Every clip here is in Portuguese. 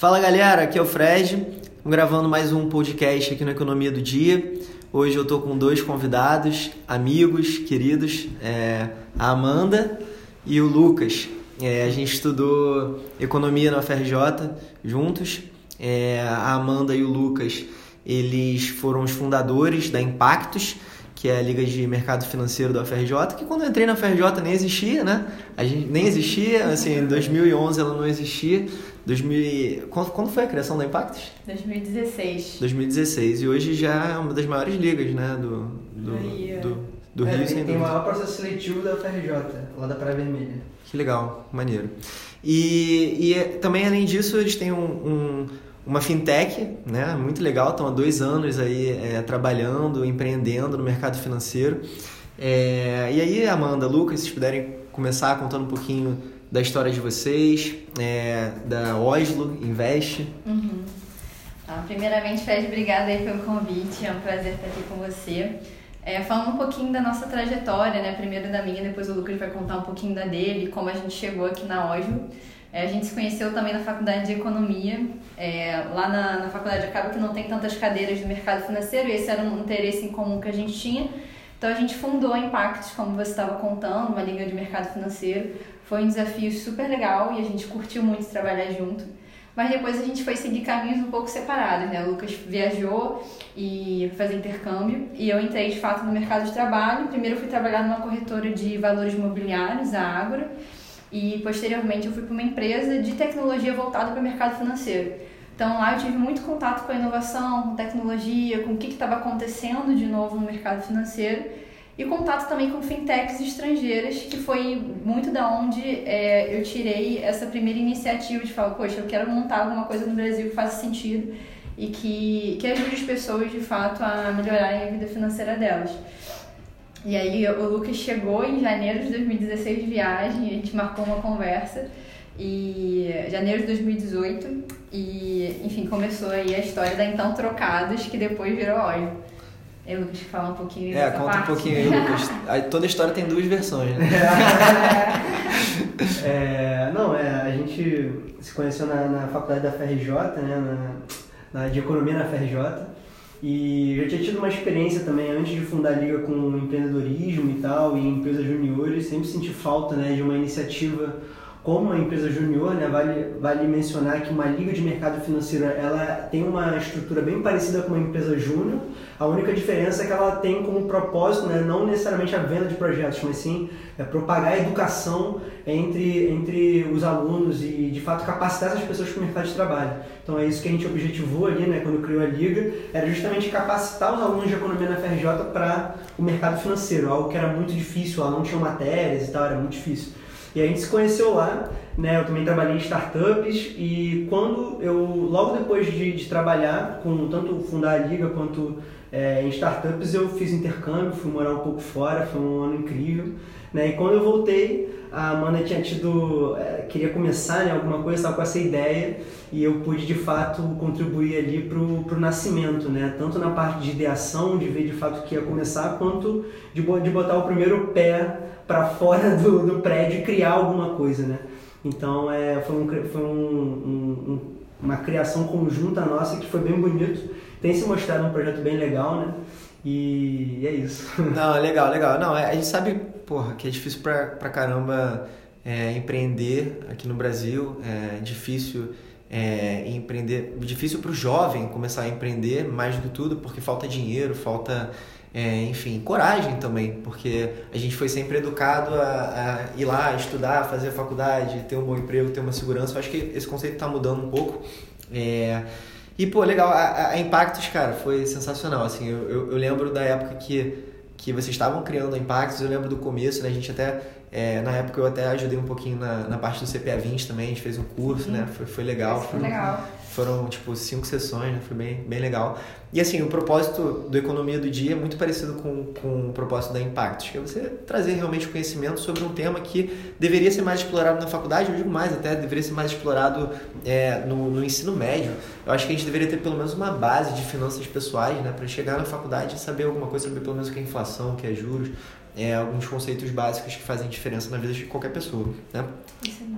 Fala galera, aqui é o Fred, gravando mais um podcast aqui no Economia do Dia. Hoje eu estou com dois convidados, amigos, queridos, é, a Amanda e o Lucas. É, a gente estudou economia na UFRJ juntos. É, a Amanda e o Lucas, eles foram os fundadores da Impactos, que é a Liga de Mercado Financeiro da UFRJ, que quando eu entrei na UFRJ nem existia, né? A gente nem existia, assim, em 2011 ela não existia. 2000, quando, quando foi a criação da Impactos? 2016. 2016. E hoje já é uma das maiores ligas, né? Do, do, do, do, do é, Rio, tem, sem tem o maior processo seletivo da UFRJ, lá da Praia Vermelha. Que legal, maneiro. E, e também, além disso, eles têm um, um, uma fintech, né? Muito legal, estão há dois anos aí é, trabalhando, empreendendo no mercado financeiro. É, e aí, Amanda, Lucas, se vocês puderem começar contando um pouquinho da história de vocês, é, da Oslo Invest. Uhum. Ah, primeiramente, Fred, obrigada aí pelo convite, é um prazer estar aqui com você. É, falando um pouquinho da nossa trajetória, né? Primeiro da minha, depois o Lucas vai contar um pouquinho da dele, como a gente chegou aqui na Oslo. É, a gente se conheceu também na faculdade de economia. É, lá na, na faculdade acaba que não tem tantas cadeiras do mercado financeiro e esse era um interesse em comum que a gente tinha. Então a gente fundou a Impacts, como você estava contando, uma liga de mercado financeiro. Foi um desafio super legal e a gente curtiu muito trabalhar junto. Mas depois a gente foi seguir caminhos um pouco separados, né? O Lucas viajou e fazer intercâmbio e eu entrei de fato no mercado de trabalho. Primeiro fui trabalhar numa corretora de valores imobiliários, a Ágora, e posteriormente eu fui para uma empresa de tecnologia voltada para o mercado financeiro. Então lá eu tive muito contato com a inovação, com tecnologia, com o que estava acontecendo de novo no mercado financeiro e contato também com fintechs estrangeiras, que foi muito da onde é, eu tirei essa primeira iniciativa de falar, poxa, eu quero montar alguma coisa no Brasil que faça sentido e que, que ajude as pessoas de fato a melhorarem a vida financeira delas. E aí o Lucas chegou em janeiro de 2016 de viagem, a gente marcou uma conversa e janeiro de 2018 e enfim começou aí a história da então Trocados que depois virou óleo. Eu, Lucas, fala um pouquinho É, conta parte. um pouquinho aí, Lucas. Aí, Toda história tem duas versões, né? É, não, é, a gente se conheceu na, na faculdade da FRJ, né, na, na, de economia na FRJ, e eu já tinha tido uma experiência também antes de fundar a liga com empreendedorismo e tal, e empresas juniores, sempre senti falta né, de uma iniciativa como uma empresa junior, né, vale, vale mencionar que uma liga de mercado financeiro ela tem uma estrutura bem parecida com uma empresa júnior. A única diferença é que ela tem como propósito, né, não necessariamente a venda de projetos, mas sim é, propagar a educação entre, entre os alunos e, de fato, capacitar essas pessoas para o mercado de trabalho. Então é isso que a gente objetivou ali, né, quando criou a liga, era justamente capacitar os alunos de economia na FRJ para o mercado financeiro, algo que era muito difícil, lá não tinha matérias e tal, era muito difícil. E a gente se conheceu lá, né? Eu também trabalhei em startups e quando eu, logo depois de, de trabalhar com tanto fundar a liga quanto é, em startups, eu fiz intercâmbio, fui morar um pouco fora, foi um ano incrível, né? E quando eu voltei, a Amanda tinha tido, é, queria começar né, alguma coisa, estava com essa ideia e eu pude de fato contribuir ali pro, pro nascimento, né? Tanto na parte de ideação, de ver de fato o que ia começar, quanto de, de botar o primeiro pé para fora do, do prédio e criar alguma coisa, né? Então é, foi, um, foi um- um- uma criação conjunta nossa que foi bem bonito. Tem se mostrado um projeto bem legal, né? E é isso. Não, legal, legal. Não, é, a gente sabe, porra, que é difícil pra, pra caramba é, empreender aqui no Brasil. É difícil é, empreender, difícil pro jovem começar a empreender mais do que tudo, porque falta dinheiro, falta, é, enfim, coragem também, porque a gente foi sempre educado a, a ir lá, estudar, fazer faculdade, ter um bom emprego, ter uma segurança. Eu acho que esse conceito tá mudando um pouco. É, e, pô, legal, a, a- a Impactos, cara, foi sensacional, assim, eu, eu, eu lembro da época que, que vocês estavam criando a Impactos, eu lembro do começo, né, a gente até, é, na época eu até ajudei um pouquinho na, na parte do CPA 20 também, a gente fez um curso, né, foi, foi legal. Foi foi- legal. Foram, tipo, cinco sessões, né? Foi bem, bem legal. E, assim, o propósito do Economia do Dia é muito parecido com, com o propósito da Impactos, que é você trazer realmente conhecimento sobre um tema que deveria ser mais explorado na faculdade, eu digo mais até, deveria ser mais explorado é, no, no ensino médio. Eu acho que a gente deveria ter pelo menos uma base de finanças pessoais, né? Para chegar na faculdade e saber alguma coisa, saber pelo menos o que é inflação, o que é juros, é, alguns conceitos básicos que fazem diferença na vida de qualquer pessoa, né?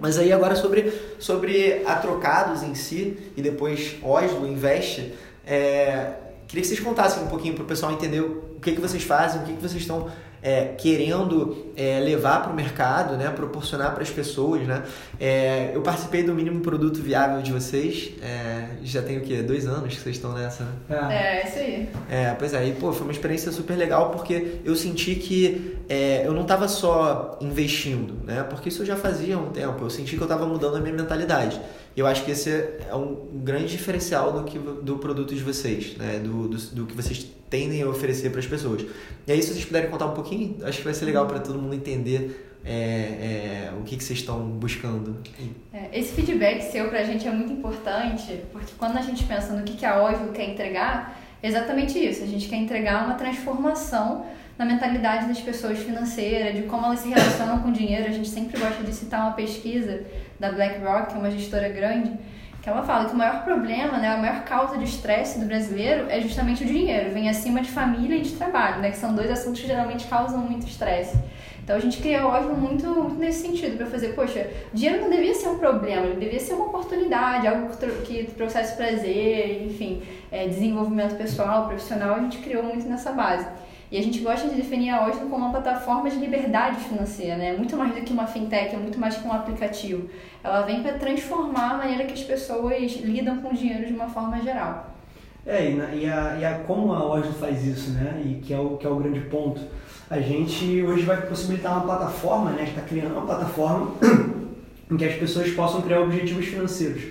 Mas aí agora sobre, sobre a Trocados em si e depois Oslo Invest, é, queria que vocês contassem um pouquinho para o pessoal entender o que, que vocês fazem, o que, que vocês estão é, querendo é, levar para o mercado, né, proporcionar para as pessoas. Né? É, eu participei do mínimo produto viável de vocês, é, já tem o quê? Dois anos que vocês estão nessa, né? É, é isso aí. É, pois é, e pô, foi uma experiência super legal porque eu senti que é, eu não estava só investindo, né? porque isso eu já fazia há um tempo, eu senti que eu estava mudando a minha mentalidade. Eu acho que esse é um grande diferencial do, que, do produto de vocês, né? do, do, do que vocês tendem a oferecer para as pessoas. E aí, se vocês puderem contar um pouquinho, acho que vai ser legal para todo mundo entender é, é, o que, que vocês estão buscando. É, esse feedback seu para a gente é muito importante, porque quando a gente pensa no que, que a Oslo quer entregar, é exatamente isso. A gente quer entregar uma transformação na mentalidade das pessoas financeira, de como elas se relacionam com o dinheiro. A gente sempre gosta de citar uma pesquisa da BlackRock, que é uma gestora grande, que ela fala que o maior problema, né, a maior causa de estresse do brasileiro é justamente o dinheiro, vem acima de família e de trabalho, né, que são dois assuntos que geralmente causam muito estresse. Então a gente criou o muito, muito nesse sentido, para fazer, poxa, dinheiro não devia ser um problema, ele devia ser uma oportunidade, algo que trouxesse prazer, enfim, é, desenvolvimento pessoal, profissional, a gente criou muito nessa base. E a gente gosta de definir a Oslo como uma plataforma de liberdade financeira, né? Muito mais do que uma fintech, é muito mais que um aplicativo. Ela vem para transformar a maneira que as pessoas lidam com o dinheiro de uma forma geral. É, e, na, e, a, e a, como a Oslo faz isso, né? E que é o, que é o grande ponto. A gente hoje vai possibilitar uma plataforma, né? está criando uma plataforma em que as pessoas possam criar objetivos financeiros.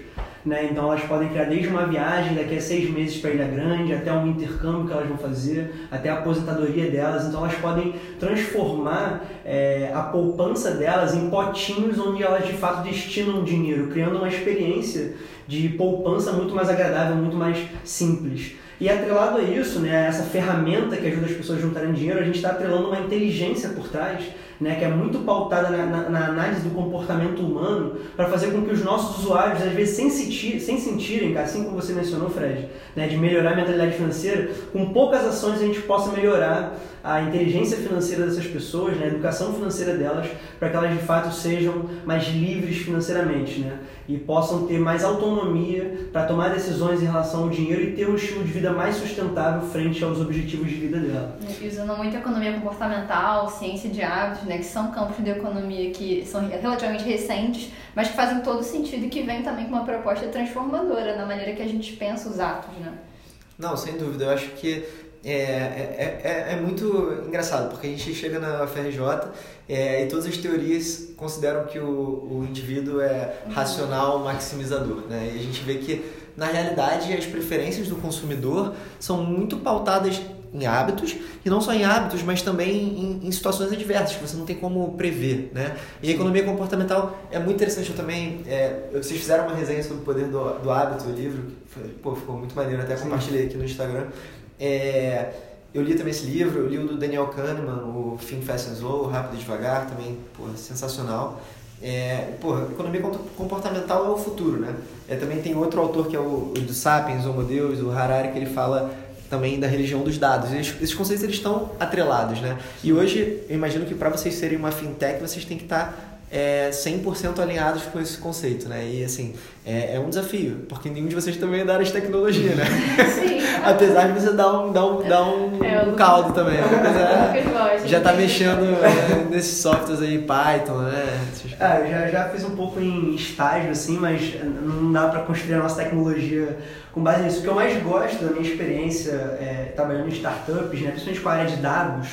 Né? Então elas podem criar desde uma viagem daqui a seis meses para Ilha Grande, até um intercâmbio que elas vão fazer, até a aposentadoria delas. Então elas podem transformar é, a poupança delas em potinhos onde elas de fato destinam dinheiro, criando uma experiência de poupança muito mais agradável, muito mais simples. E atrelado a isso, né, essa ferramenta que ajuda as pessoas a juntarem dinheiro, a gente está atrelando uma inteligência por trás né, que é muito pautada na, na, na análise do comportamento humano, para fazer com que os nossos usuários, às vezes sem, sentir, sem sentirem, assim como você mencionou, Fred, né, de melhorar a mentalidade financeira, com poucas ações a gente possa melhorar a inteligência financeira dessas pessoas, né, a educação financeira delas, para que elas de fato sejam mais livres financeiramente, né, e possam ter mais autonomia para tomar decisões em relação ao dinheiro e ter um estilo de vida mais sustentável frente aos objetivos de vida dela. E usando muito economia comportamental, ciência de hábitos, né, que são campos de economia que são relativamente recentes, mas que fazem todo sentido e que vêm também com uma proposta transformadora na maneira que a gente pensa os atos, né? Não, sem dúvida. Eu acho que é, é, é, é, muito engraçado, porque a gente chega na FRJ é, e todas as teorias consideram que o, o indivíduo é racional, maximizador. Né? E a gente vê que, na realidade, as preferências do consumidor são muito pautadas em hábitos, e não só em hábitos, mas também em, em, situações adversas, que você não tem como prever, né? E a economia comportamental é muito interessante, eu também, é, vocês fizeram uma resenha sobre o poder do, do hábito, o livro, foi, pô, ficou muito maneiro, até compartilhei aqui no Instagram. É, eu li também esse livro, eu li o do Daniel Kahneman, o Think Fast and Slow, Rápido e Devagar, também, pô, sensacional. É, porra, economia comportamental é o futuro, né? É, também tem outro autor que é o, o do Sapiens, Homo Deus, o Harari, que ele fala também da religião dos dados. Esses, conceitos eles estão atrelados, né? E hoje, eu imagino que para vocês serem uma fintech, vocês têm que estar tá é, 100% alinhados com esse conceito, né? E assim, é, é, um desafio, porque nenhum de vocês também é da área de tecnologia, né? Sim. Apesar de você dar um, dar um, dar um, é, um caldo também. Né? já tá mexendo né, nesses softwares aí, Python, né? Ah, eu já, já fiz um pouco em estágio, assim, mas não dá para construir a nossa tecnologia com base nisso. O que eu mais gosto da minha experiência é, trabalhando em startups, né, principalmente com a área de dados,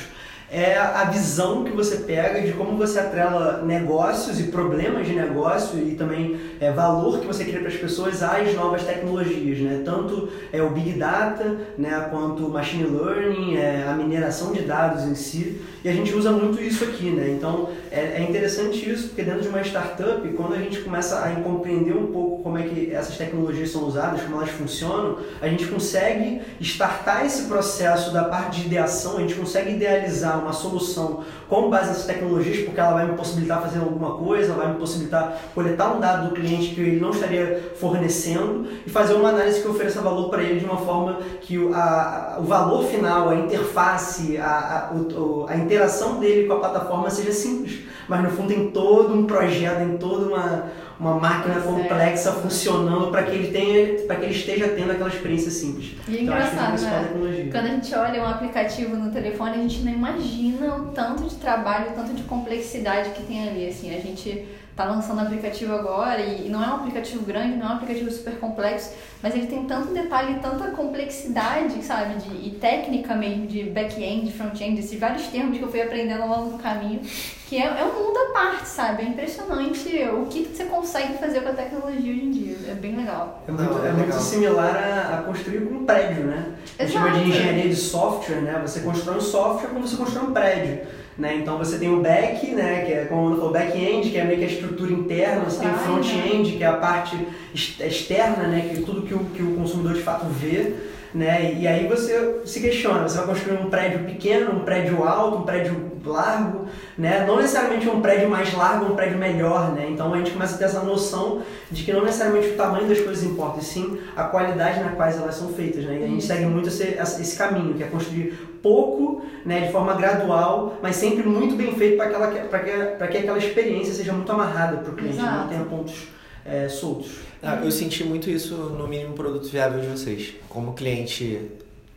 é a visão que você pega de como você atrela negócios e problemas de negócio e também é, valor que você cria para as pessoas às novas tecnologias, né? Tanto é o Big Data, né, quanto o Machine Learning, é, a mineração de dados em si. E a gente usa muito isso aqui, né? Então é, é interessante isso, porque dentro de uma startup, quando a gente começa a compreender um pouco como é que essas tecnologias são usadas, como elas funcionam, a gente consegue startar esse processo da parte de ideação, a gente consegue idealizar uma solução com base nessas tecnologias, porque ela vai me possibilitar fazer alguma coisa, vai me possibilitar coletar um dado do cliente que ele não estaria fornecendo e fazer uma análise que ofereça valor para ele de uma forma que o, a, o valor final, a interface, a, a, o, a interação dele com a plataforma seja simples. Mas no fundo tem todo um projeto, tem toda uma uma máquina é. complexa funcionando para que ele tenha, para que ele esteja tendo aquela experiência simples. E é então, engraçado, né? Quando a gente olha um aplicativo no telefone, a gente não imagina o tanto de trabalho, o tanto de complexidade que tem ali. Assim, a gente tá lançando aplicativo agora e não é um aplicativo grande, não é um aplicativo super complexo, mas ele tem tanto detalhe, tanta complexidade, sabe, de, e técnica mesmo, de back-end, front-end, esses vários termos que eu fui aprendendo ao longo do caminho, que é, é um mundo à parte, sabe? É impressionante o que você consegue fazer com a tecnologia hoje em dia. É bem legal. É muito, é muito similar a, a, construir um prédio, né? A gente chama de engenharia de software, né? Você constrói um software como você constrói um prédio. Né? Então você tem o back, né, que é como o back-end, que é meio que a estrutura interna, você tem o front-end, que é a parte externa, né, que é tudo que o, que o consumidor de fato vê. Né? E aí você se questiona, você vai construir um prédio pequeno, um prédio alto, um prédio largo, né? Não necessariamente um prédio mais largo, um prédio melhor, né? Então a gente começa a ter essa noção de que não necessariamente o tamanho das coisas importa, e sim a qualidade na quais elas são feitas, né? E a gente segue muito esse, esse caminho, que é construir pouco, né, de forma gradual, mas sempre muito bem feito para que, que aquela experiência seja muito amarrada para o cliente, Exato. não tenha pontos é, soltos. Ah, eu senti muito isso no mínimo produto viável de vocês, como cliente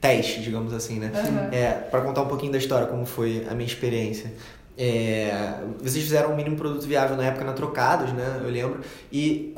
teste, digamos assim, né? Uhum. É, para contar um pouquinho da história, como foi a minha experiência. É, vocês fizeram um mínimo produto viável na época na Trocados, né? Eu lembro. E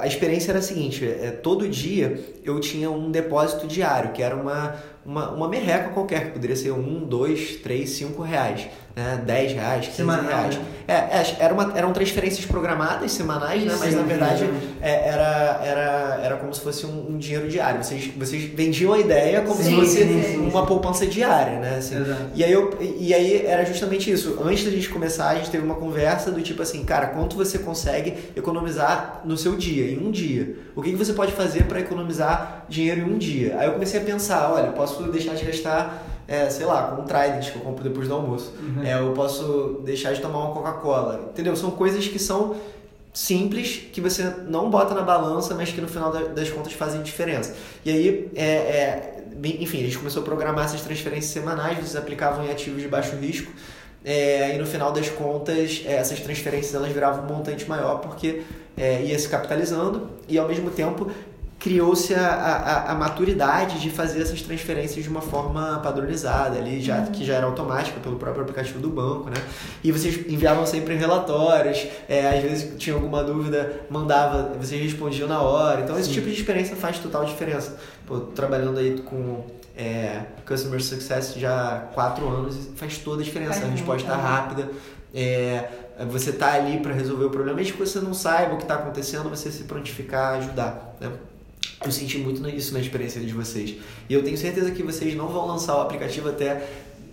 a experiência era a seguinte: é, todo dia eu tinha um depósito diário, que era uma, uma, uma merreca qualquer, que poderia ser um, dois, três, cinco reais né, 10 reais, 15 Semanal, reais. Né? É, é, era uma, eram transferências programadas semanais, né, mas na verdade é, era, era, era como se fosse um, um, dinheiro diário. Vocês, vocês vendiam a ideia como se fosse uma poupança diária, né? Assim. E, aí eu, e aí era justamente isso. Antes da gente começar, a gente teve uma conversa do tipo assim, cara, quanto você consegue economizar no seu dia, em um dia? O que, que você pode fazer para economizar dinheiro em um dia? Aí eu comecei a pensar, olha, posso deixar de gastar é, sei lá, com um Trident que eu compro depois do almoço. Uhum. É, eu posso deixar de tomar uma Coca-Cola. Entendeu? São coisas que são simples, que você não bota na balança, mas que no final das contas fazem diferença. E aí, é, é, enfim, a gente começou a programar essas transferências semanais, vocês aplicavam em ativos de baixo risco. É, e no final das contas, é, essas transferências elas viravam um montante maior porque é, ia se capitalizando e ao mesmo tempo criou-se a, a, a, maturidade de fazer essas transferências de uma forma padronizada ali, já, que já era automática pelo próprio aplicativo do banco, né? E vocês enviavam sempre relatórios, é, às vezes tinha alguma dúvida, mandava, vocês respondiam na hora. Então esse Sim. tipo de experiência faz total diferença. Pô, trabalhando aí com é, Customer Success já há quatro anos, faz toda a diferença. a resposta rápida, é, você tá ali para resolver o problema, mesmo que você não saiba o que está acontecendo, você se prontificar a ajudar, né? Eu senti muito isso na experiência de vocês. E eu tenho certeza que vocês não vão lançar o aplicativo até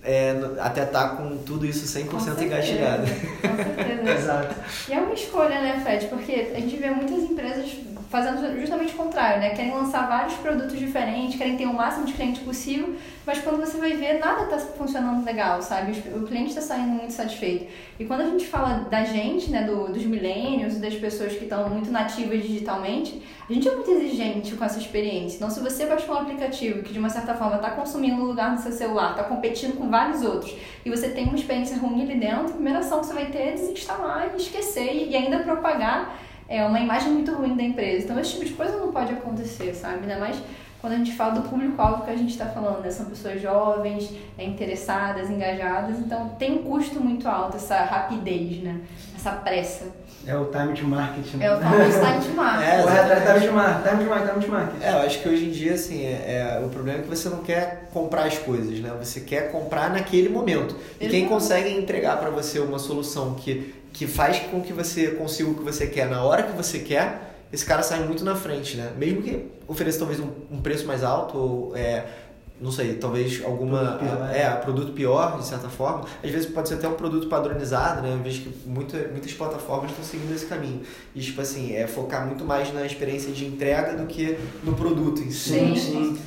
é, até estar tá com tudo isso 100% com engatilhado. Com certeza. Exato. E é uma escolha, né, Fred? Porque a gente vê muitas empresas fazendo justamente o contrário, né? Querem lançar vários produtos diferentes, querem ter o máximo de cliente possível, mas quando você vai ver, nada está funcionando legal, sabe? O cliente está saindo muito satisfeito. E quando a gente fala da gente, né, do, dos millennials, das pessoas que estão muito nativas digitalmente, a gente é muito exigente com essa experiência. Então, se você baixou um aplicativo que de uma certa forma está consumindo o lugar no seu celular, está competindo com vários outros, e você tem uma experiência ruim ali dentro, a primeira ação que você vai ter é desinstalar e esquecer e ainda propagar é uma imagem muito ruim da empresa. Então, esse tipo de coisa não pode acontecer, sabe? Ainda mais quando a gente fala do público-alvo que a gente está falando, né? São pessoas jovens, é, interessadas, engajadas, então tem um custo muito alto essa rapidez, né? Essa pressa. É o time to market, né? É o famoso time to market. É, é time to market, time to market, time to market. É, eu acho que hoje em dia, assim, é, é, o problema é que você não quer comprar as coisas, né? Você quer comprar naquele momento. E quem consegue entregar para você uma solução que que faz com que você consiga o que você quer na hora que você quer, esse cara sai muito na frente, né? Mesmo que ofereça talvez um, um preço mais alto ou é, não sei, talvez alguma. Produto pior, é, produto pior, de certa forma. Às vezes pode ser até um produto padronizado, né? Eu vejo que muita, muitas plataformas estão seguindo esse caminho. E, tipo assim, é focar muito mais na experiência de entrega do que no produto em si. Sim, sim.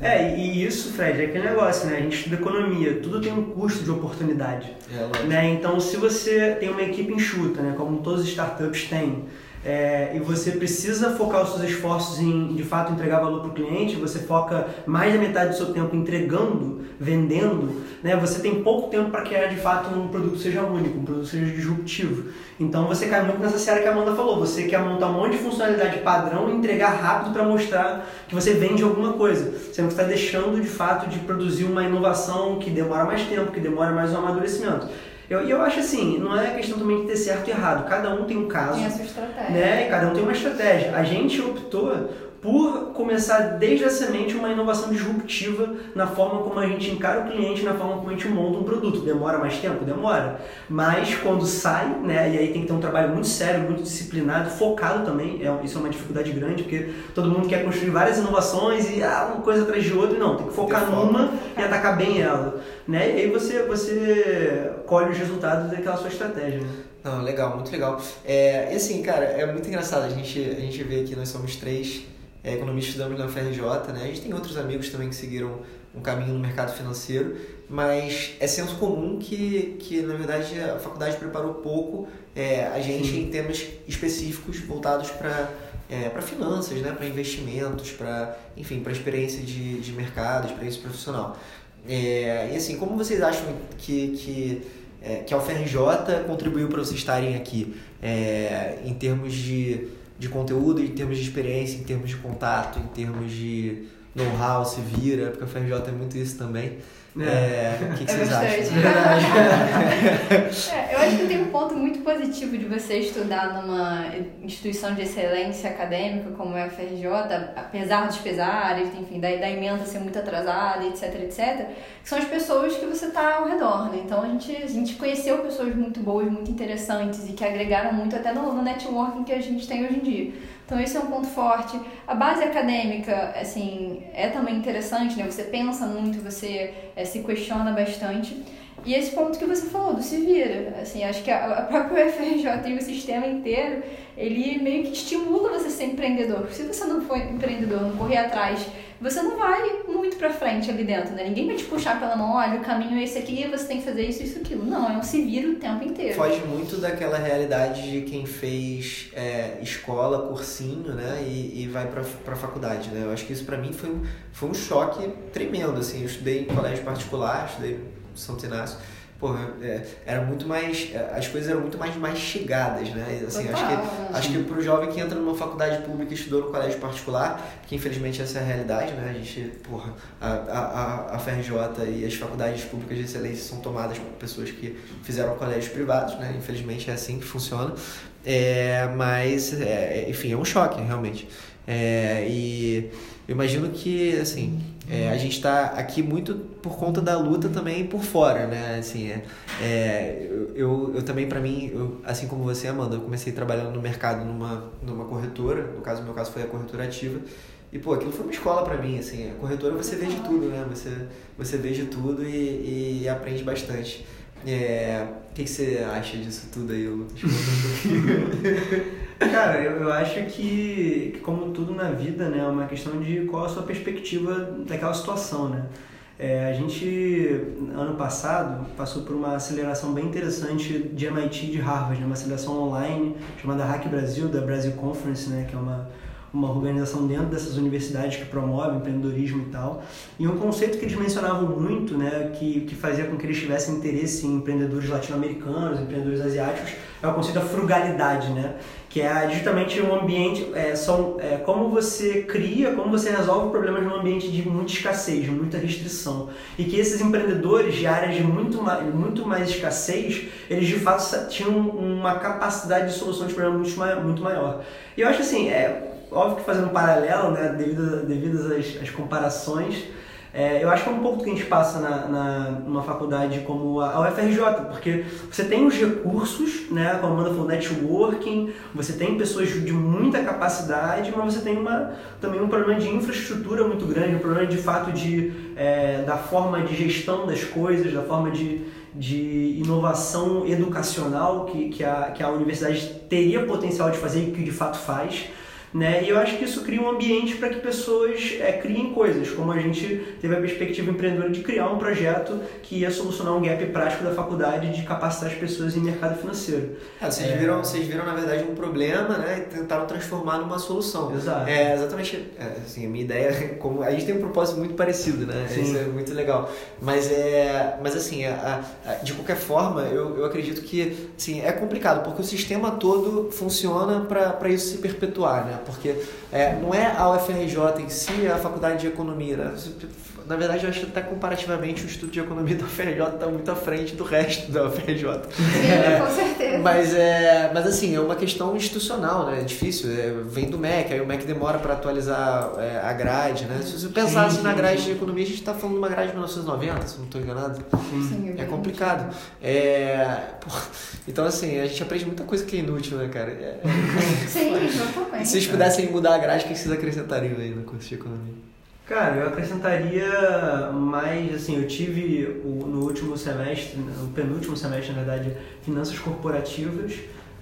É, e isso, Fred, é aquele negócio, né? A gente estuda economia, tudo tem um custo de oportunidade. É, lógico. Né? Então, se você tem uma equipe enxuta, né? como todas as startups têm, é, e você precisa focar os seus esforços em, de fato, entregar valor para o cliente, você foca mais da metade do seu tempo entregando, vendendo, né? você tem pouco tempo para criar, de fato, um produto seja único, um produto seja disruptivo. Então, você cai muito nessa seara que a Amanda falou. Você quer montar um monte de funcionalidade padrão e entregar rápido para mostrar que você vende alguma coisa, sendo que está deixando, de fato, de produzir uma inovação que demora mais tempo, que demora mais um amadurecimento. Eu, e eu acho assim, não é questão também de ter certo e errado. Cada um tem um caso, Tem a sua estratégia. né? Cada um tem uma estratégia. A gente optou por começar desde a semente uma inovação disruptiva na forma como a gente encara o cliente, na forma como a gente monta um produto. Demora mais tempo? Demora. Mas quando sai, né? E aí tem que ter um trabalho muito sério, muito disciplinado, focado também. É, isso é uma dificuldade grande, porque todo mundo quer construir várias inovações e ah, uma coisa atrás de outra. Não, tem que focar numa e atacar bem ela. Né? E aí você, você colhe os resultados daquela sua estratégia. Né? Não, legal, muito legal. É, e assim, cara, é muito engraçado. A gente, a gente vê aqui, nós somos três é, economistas estudamos na FRJ, né? A gente tem outros amigos também que seguiram um caminho no mercado financeiro, mas é senso comum que, que na verdade, a faculdade preparou pouco é, a gente Sim. em temas específicos voltados para é, para finanças, né? para investimentos, para enfim, para experiência de, de mercado, experiência profissional. É, e assim, como vocês acham que, que, é, que a UFRJ contribuiu para vocês estarem aqui é, em termos de, de conteúdo, em termos de experiência, em termos de contato, em termos de know-how, se vira, porque a UFRJ é muito isso também. É, o que, que É vocês acham? É, eu acho que tem um ponto muito positivo de você estudar numa instituição de excelência acadêmica como é a FRJ, apesar dos pesares, enfim, da, da emenda ser muito atrasada, etc, etc, que são as pessoas que você está ao redor, né? Então a gente, a gente conheceu pessoas muito boas, muito interessantes e que agregaram muito até no, no networking que a gente tem hoje em dia. Então esse é um ponto forte. A base acadêmica, assim, é também interessante, né? Você pensa muito, você é, se questiona bastante. E esse ponto que você falou, do se vira. Assim, acho que a, a própria UFRJ e o sistema inteiro, ele meio que estimula você a ser empreendedor. Se você não for empreendedor, não correr atrás, você não vai muito pra frente ali dentro, né? Ninguém vai te puxar pela mão, olha, o caminho é esse aqui, você tem que fazer isso, isso, aquilo. Não, é um se vira o tempo inteiro. Foge muito daquela realidade de quem fez é, escola, cursinho, né? E, e vai pra, pra faculdade, né? Eu acho que isso pra mim foi, um- foi um choque tremendo, assim. Eu estudei em colégio particular, estudei em Santo Inácio. Porra, é, era muito mais... é, As coisas eram muito mais mastigadas, né? Assim, acho que Total? Acho que pro jovem que entra numa faculdade pública e estudou no colégio particular, que infelizmente essa é a realidade, né? A gente, porra, a, a, a- a FRJ e as faculdades públicas de excelência são tomadas por pessoas que fizeram colégios privados, né? Infelizmente é assim que funciona. É, mas, é, enfim, é um choque, realmente. É, e eu imagino que, assim, é, a gente está aqui muito por conta da luta também por fora, né? Assim, é, é, eu, eu, também, para mim, eu, assim como você, Amanda, eu comecei trabalhando no mercado numa, numa corretora, no caso, meu caso foi a corretora ativa, e, pô, aquilo foi uma escola para mim, assim, a corretora você vê de tudo, né? Você, você vê de tudo e, e aprende bastante. É, o que, que você acha disso tudo aí, Lucas? Cara, eu, eu acho que, que, como tudo na vida, né, é uma questão de qual a sua perspectiva daquela situação, né? É, a gente, ano passado, passou por uma aceleração bem interessante de MIT e de Harvard, né, uma aceleração online chamada Hack Brasil, da Brasil Conference, né, que é uma, uma organização dentro dessas universidades que promove empreendedorismo e tal. E um conceito que eles mencionavam muito, né, que, que fazia com que eles tivessem interesse em empreendedores latino-americanos, empreendedores asiáticos, é o conceito da frugalidade, né? Que é justamente um ambiente, é, são, é, como você cria, como você resolve problemas num ambiente de muita escassez, muita restrição. E que esses empreendedores de áreas de muito mais, muito mais escassez, eles de fato tinham uma capacidade de solução de problemas muito. Muito maior. E eu acho assim, é óbvio que fazendo um paralelo, né, devido, devido às, às comparações, É, eu acho que é um pouco do que a gente passa na, na, numa faculdade como a, UFRJ, porque você tem os recursos, né, como a Amanda falou, networking, você tem pessoas de muita capacidade, mas você tem uma, também um problema de infraestrutura muito grande, um problema de fato de, é, da forma de gestão das coisas, da forma de, de inovação educacional que, que, a, que a universidade teria potencial de fazer e que de fato faz. Né? E eu acho que isso cria um ambiente para que pessoas é, criem coisas, como a gente teve a perspectiva empreendedora de criar um projeto que ia solucionar um gap prático da faculdade de capacitar as pessoas em mercado financeiro. É, vocês, é... Viram, vocês viram, na verdade, um problema né, e tentaram transformar numa solução. Exato. É, exatamente, é, assim, a minha ideia, como, a gente tem um propósito muito parecido, né? Sim. Isso é muito legal. Mas, é, mas assim, a, a, de qualquer forma, eu, eu acredito que assim, é complicado, porque o sistema todo funciona para isso se perpetuar, né? Porque é, não é a UFRJ em si, é a faculdade de economia. Né? Na verdade, eu acho que até comparativamente o Instituto de Economia da UFRJ está muito à frente do resto da UFRJ. Sim, é, com certeza. Mas, é, mas assim, é uma questão institucional, né? É difícil. É, vem do MEC, aí o MEC demora para atualizar é, a grade, né? Se você pensasse na grade de economia, a gente está falando de uma grade de 1990, se não estou enganado. Sim, é complicado. É, então, assim, a gente aprende muita coisa que é inútil, né, cara? É... Sim, exatamente. Se vocês pudessem mudar a grade, o que vocês acrescentariam aí no curso de economia? Cara, eu acrescentaria mais, assim, eu tive o, no último semestre, no penúltimo semestre, na verdade, finanças corporativas,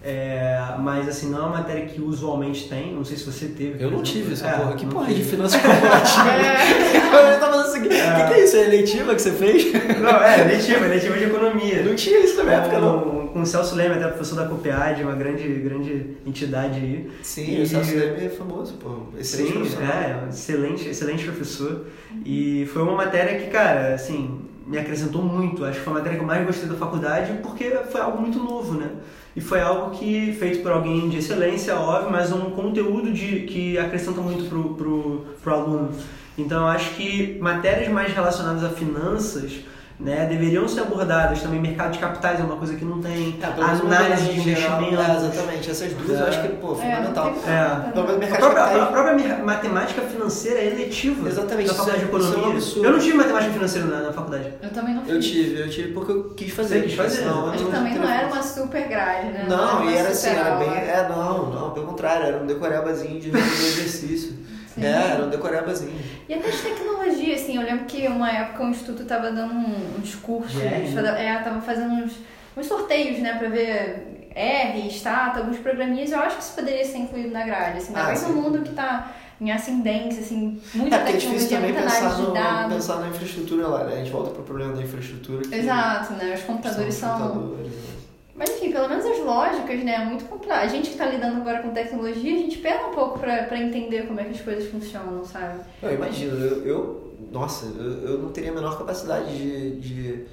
é, mas assim, não é uma matéria que usualmente tem, não sei se você teve. Eu não tive essa é, porra. Que porra tive. de finanças corporativas? é. eu tava assim, o que, é. que é isso? É eleitiva que você fez? Não, é, eleitiva, eleitiva de economia. Não tinha isso na minha época, não. Com o Celso Leme, até professor da COPEAD, uma grande, grande entidade aí. Sim, e, o Celso Leme é famoso, pô. Excelente sim, professor. É, excelente, excelente professor. E foi uma matéria que, cara, assim, me acrescentou muito. Acho que foi a matéria que eu mais gostei da faculdade porque foi algo muito novo, né? E foi algo que feito por alguém de excelência, óbvio, mas um conteúdo de, que acrescenta muito pro, pro, pro aluno. Então, eu acho que matérias mais relacionadas a finanças né, deveriam ser abordadas também. Mercado de capitais é uma coisa que não tem. É, análise de investimento. É, exatamente, essas duas é. eu acho que pô, é, fundamental. É. mercado a, própria, a própria matemática financeira é eletiva exatamente, da faculdade de economia. É eu não tive matemática financeira na, na, faculdade. Eu também não fiz. Eu tive, eu tive porque eu quis fazer. Você quis fazer. Não, Mas também não era uma super grade, né? Não, não e era assim, era bem. É, não, não, pelo contrário, era um decorebazinho de exercício. É, era um decorebazinho. E até de tecnologia, assim, eu lembro que uma época o Instituto tava dando uns cursos, yeah. é, tava fazendo uns, uns sorteios, né, pra ver R, Stata, alguns programinhas, eu acho que isso poderia ser incluído na grade, assim, ah, no mundo que tá em ascendência, assim, muita é, tecnologia, muita análise de dados. pensar na infraestrutura lá, né? A gente volta pro problema da infraestrutura. Que Exato, né? Os computadores são... Computadores, né? Mas enfim, pelo menos as lógicas, né? É muito complexo. A gente que está lidando agora com tecnologia, a gente pega um pouco para entender como é que as coisas funcionam, sabe? Eu imagino, eu, eu nossa, eu, eu, não teria a menor capacidade de, de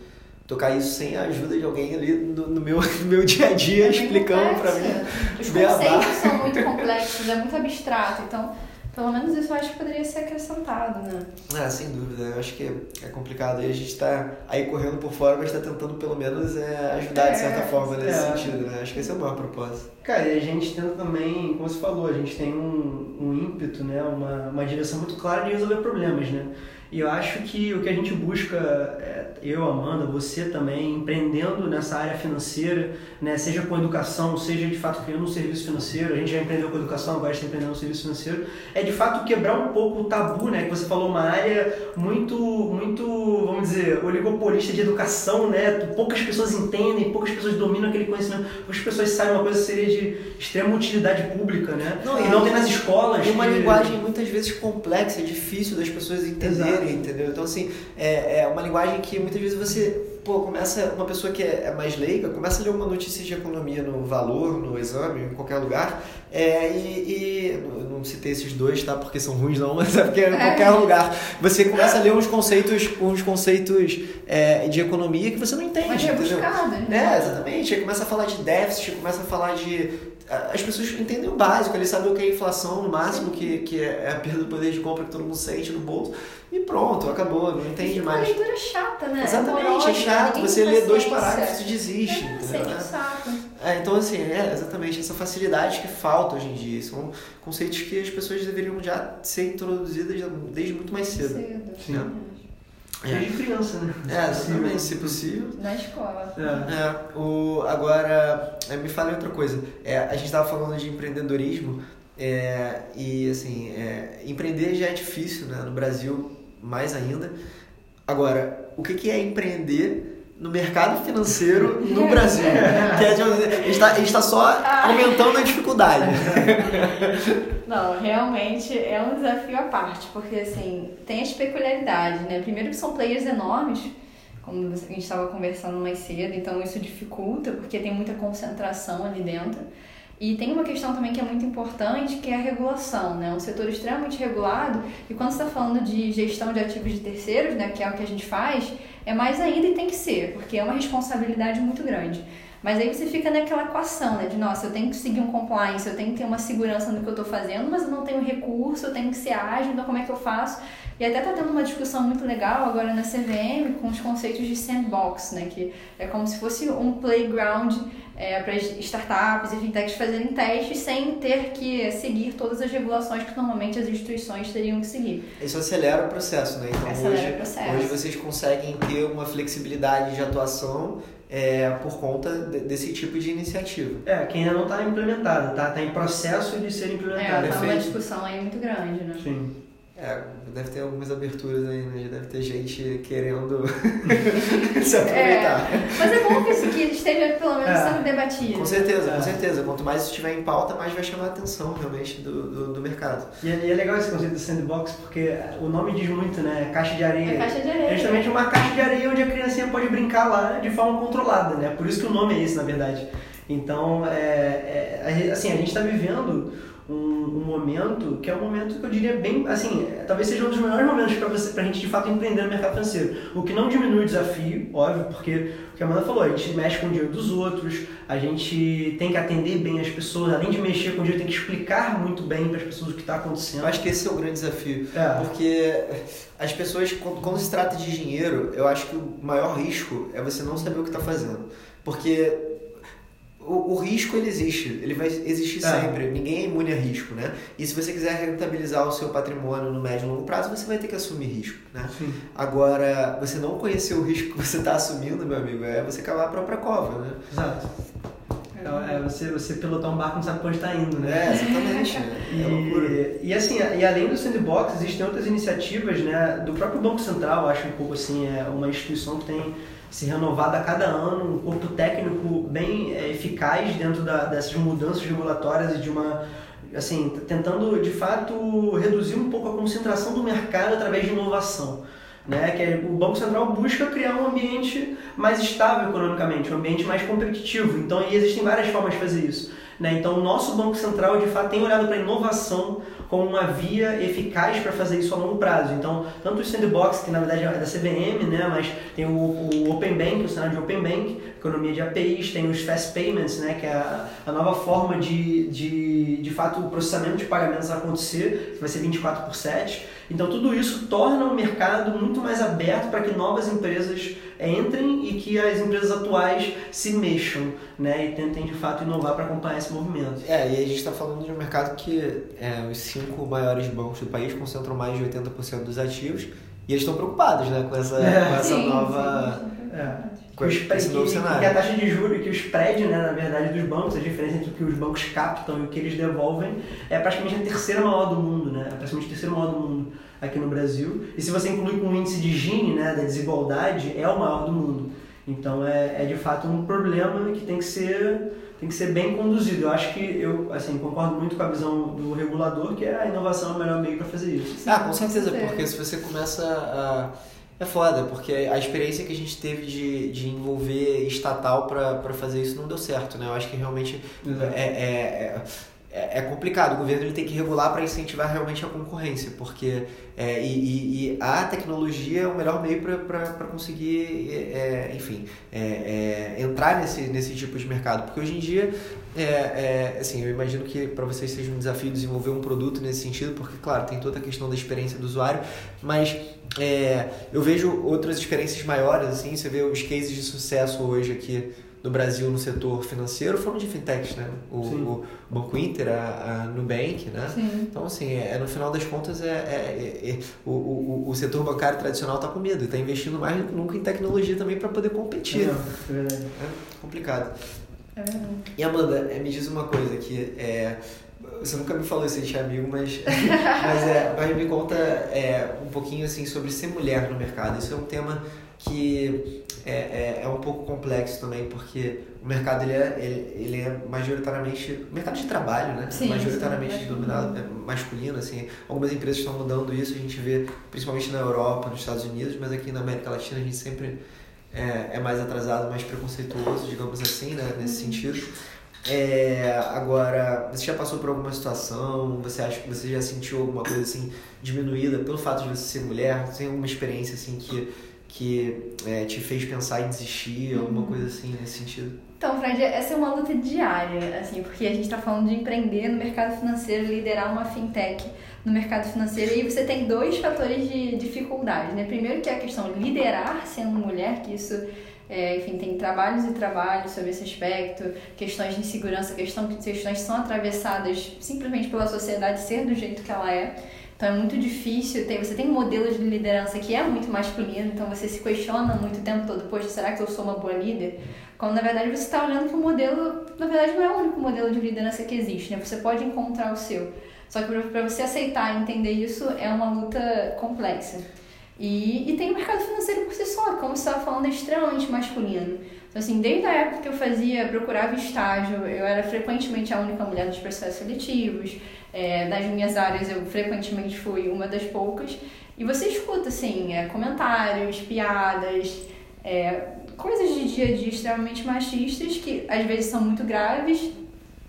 tocar isso sem a ajuda de alguém ali no, no meu, no meu dia a dia, é explicando para mim. Os conceitos são muito complexos, é muito abstrato, então pelo menos isso eu acho que poderia ser acrescentado, né? Ah, sem dúvida. Eu acho que é complicado. E a gente está aí correndo por fora, mas está tentando pelo menos é, ajudar é, de certa forma nesse é. sentido, né? Acho que esse é o maior propósito. Cara, e a gente tenta também, como você falou, a gente tem um, um ímpeto, né? Uma, uma direção muito clara de resolver problemas, né? E eu acho que o que a gente busca, é, eu, Amanda, você também, empreendendo nessa área financeira, né, seja com educação, seja de fato criando um serviço financeiro, a gente já empreendeu com educação, agora está empreendendo um serviço financeiro, é de fato quebrar um pouco o tabu, né, que você falou, uma área muito, muito, vamos dizer, oligopolista de educação, né, poucas pessoas entendem, poucas pessoas dominam aquele conhecimento, poucas pessoas sabem uma coisa seria de extrema utilidade pública, né, não, e não tem nas escolas. Tem uma que... linguagem muitas vezes complexa, difícil das pessoas entenderem entendeu? Então, assim, é, é uma linguagem que muitas vezes você, pô, começa, uma pessoa que é, é mais leiga, começa a ler uma notícia de economia no valor, no exame, em qualquer lugar, é, e, e não citei esses dois, tá? Porque são ruins não, mas é porque é em qualquer lugar. Você começa a ler uns conceitos, uns conceitos é, de economia que você não entende, mas é entendeu? Buscado, né? É, exatamente. Aí começa a falar de déficit, começa a falar de as pessoas entendem o básico, eles sabem o que é inflação, no máximo, que, que é a perda do poder de compra que todo mundo sente no bolso, e pronto, acabou, não entende e mais. É uma leitura chata, né? Exatamente, é, é chato, você lê dois parágrafos e desiste. É, entendeu? Né? É, então, assim, é exatamente essa facilidade que falta hoje em dia. São conceitos que as pessoas deveriam já ser introduzidas desde muito mais cedo. cedo. Sim. Desde criança, né? É, exatamente, se possível. Na escola. É. É, o, agora, é, me fala outra coisa. É, a gente estava falando de empreendedorismo é, e, assim, é, empreender já é difícil, né? No Brasil, mais ainda. Agora, o que, que é empreender no mercado financeiro no Brasil? Que é, tipo, a gente está tá só aumentando a dificuldade. Não, realmente é um desafio à parte, porque assim, tem as peculiaridades, né? Primeiro que são players enormes, como a gente estava conversando mais cedo, então isso dificulta, porque tem muita concentração ali dentro. E tem uma questão também que é muito importante, que é a regulação, né? Um setor extremamente regulado, e quando você está falando de gestão de ativos de terceiros, né, que é o que a gente faz, é mais ainda e tem que ser, porque é uma responsabilidade muito grande. Mas aí você fica naquela equação, né? De nossa, eu tenho que seguir um compliance, eu tenho que ter uma segurança no que eu estou fazendo, mas eu não tenho recurso, eu tenho que ser ágil, então como é que eu faço? E até tá tendo uma discussão muito legal agora na CVM com os conceitos de sandbox, né? Que é como se fosse um playground é, para startups e fintechs fazerem testes sem ter que seguir todas as regulações que normalmente as instituições teriam que seguir. Isso acelera o processo, né? Então Acelera hoje, o processo. hoje vocês conseguem ter uma flexibilidade de atuação é, por conta de- desse tipo de iniciativa. É, que ainda não está implementado, tá, tá em processo de ser É, implementado. tá uma discussão aí muito grande, né? Sim. É, deve ter algumas aberturas aí, né? Já Deve ter gente querendo se É, aproveitar. mas é bom que isso que esteja pelo menos É. sendo debatido. Com certeza, É. com certeza. Quanto mais isso estiver em pauta, mais vai chamar a atenção realmente do, do, do mercado. E é, e é legal esse conceito do sandbox, porque o nome diz muito, né? Caixa de areia. É caixa de É areia. justamente uma caixa de areia onde a criancinha pode brincar lá de forma controlada, né? Por isso que o nome é esse, na verdade. Então, é, é, a- assim, a gente está vivendo um, um momento que é um momento que eu diria bem, assim, é, talvez seja um dos melhores momentos para você, para a gente de fato empreender no mercado financeiro. O que não diminui o desafio, óbvio, porque o que a Amanda falou, a gente mexe com o dinheiro dos outros, a gente tem que atender bem as pessoas, além de mexer com o dinheiro, tem que explicar muito bem para as pessoas o que está acontecendo. Eu acho que esse é o grande desafio. É. Porque as pessoas, quando quando se trata de dinheiro, eu acho que o maior risco é você não saber o que está fazendo. Porque o, o risco ele existe, ele vai existir É. sempre. Ninguém é imune a risco, né? E se você quiser rentabilizar o seu patrimônio no médio e longo prazo, você vai ter que assumir risco, né? Sim. Agora, você não conhecer o risco que você está assumindo, meu amigo, é você cavar a própria cova, né? Exato. É, é você, você pilotar um barco não sabe pra onde está indo, né? É, exatamente. É loucura. E, e assim, e além do sandbox, existem outras iniciativas, né? Do próprio Banco Central, acho um pouco assim, é uma instituição que tem se renovado a cada ano, um corpo técnico bem é, eficaz dentro da, dessas mudanças regulatórias e de uma assim, tentando de fato reduzir um pouco a concentração do mercado através de inovação. Né, que é, o Banco Central busca criar um ambiente mais estável economicamente, um ambiente mais competitivo. Então, existem várias formas de fazer isso. Né? Então, o nosso Banco Central, de fato, tem olhado para a inovação como uma via eficaz para fazer isso a longo prazo. Então, tanto o Sandbox, que na verdade é da CVM, né? mas tem o, o Open Bank, o cenário de Open Bank, economia de APIs, tem os Fast Payments, né? que é a, a nova forma de, de, de fato, o processamento de pagamentos acontecer, que vai ser 24 por 7. Então, tudo isso torna o mercado muito mais aberto para que novas empresas entrem e que as empresas atuais se mexam né? e tentem, de fato, inovar para acompanhar esse movimento. É, e a gente está falando de um mercado que é, os cinco maiores bancos do país concentram mais de 80% dos ativos e eles estão preocupados né, com essa, É. com essa Sim, nova. sim, sim. É. Com Que, o esse spread- novo que- cenário. que a taxa de juros, que o spread, né, na verdade, dos bancos, a diferença entre o que os bancos captam e o que eles devolvem, é praticamente a terceira maior do mundo, né? É praticamente a terceira maior do mundo aqui no Brasil. E se você inclui com o índice de Gini, né, da desigualdade, é o maior do mundo. Então é, é de fato um problema que tem que ser tem que ser bem conduzido. Eu acho que eu assim concordo muito com a visão do regulador que a inovação é o melhor meio para fazer isso. Ah, com certeza, certeza. porque se você começa a. É foda, porque a experiência que a gente teve de, de envolver estatal para fazer isso não deu certo, né? Eu acho que realmente Exato. é, é, é, é complicado. O governo ele tem que regular para incentivar realmente a concorrência, porque é, e, e- e a tecnologia é o melhor meio para conseguir, é, enfim, é, é, entrar nesse, nesse tipo de mercado. Porque hoje em dia, é, é, assim, eu imagino que para vocês seja um desafio desenvolver um produto nesse sentido, porque, claro, tem toda a questão da experiência do usuário, mas é, eu vejo outras experiências maiores, assim, você vê os cases de sucesso hoje aqui no Brasil no setor financeiro foram de fintechs, né? O, o Banco Inter, a, a Nubank, né? Sim. Então, assim, é, no final das contas, é, é, é, é o, o, o setor bancário tradicional está com medo e está investindo mais do que nunca em tecnologia também para poder competir. Não, é verdade. É complicado. É verdade. E Amanda, é, me diz uma coisa que é, você nunca me falou isso, a gente é amigo, mas, mas, é, mas me conta é, um pouquinho assim sobre ser mulher no mercado. Isso é um tema que é, é, é um pouco complexo também, porque o mercado ele é, ele, ele é majoritariamente mercado de trabalho, né? Sim, majoritariamente sim, dominado é masculino, assim. Algumas empresas estão mudando isso, a gente vê principalmente na Europa, nos Estados Unidos, mas aqui na América Latina a gente sempre é, é mais atrasado, mais preconceituoso, digamos assim, né? Nesse Uhum. sentido. É, agora, você já passou por alguma situação? Você acha que você já sentiu alguma coisa assim diminuída pelo fato de você ser mulher? Você tem alguma experiência assim que, que é, te fez pensar em desistir, alguma coisa assim nesse sentido? Então, Fred, essa é uma luta diária, assim, porque a gente está falando de empreender no mercado financeiro, liderar uma fintech no mercado financeiro, e aí você tem dois fatores de dificuldade, né? Primeiro que é a questão de liderar sendo mulher, que isso, é, enfim, tem trabalhos e trabalhos sobre esse aspecto, questões de insegurança, questão, questões que são atravessadas simplesmente pela sociedade ser do jeito que ela é. Então é muito difícil, tem, você tem um modelo de liderança que é muito masculino, então você se questiona muito o tempo todo, poxa, será que eu sou uma boa líder? Quando na verdade você está olhando para o modelo, na verdade não é o único modelo de liderança que existe, né? Você pode encontrar o seu. Só que para você aceitar e entender isso é uma luta complexa. E, e tem o mercado financeiro por si só, como você estava falando, é extremamente masculino. Então, assim, desde a época que eu fazia, procurava estágio, eu era frequentemente a única mulher nos processos seletivos, é, das minhas áreas eu frequentemente fui uma das poucas. E você escuta, assim, é, comentários, piadas, é, coisas de dia a dia extremamente machistas que às vezes são muito graves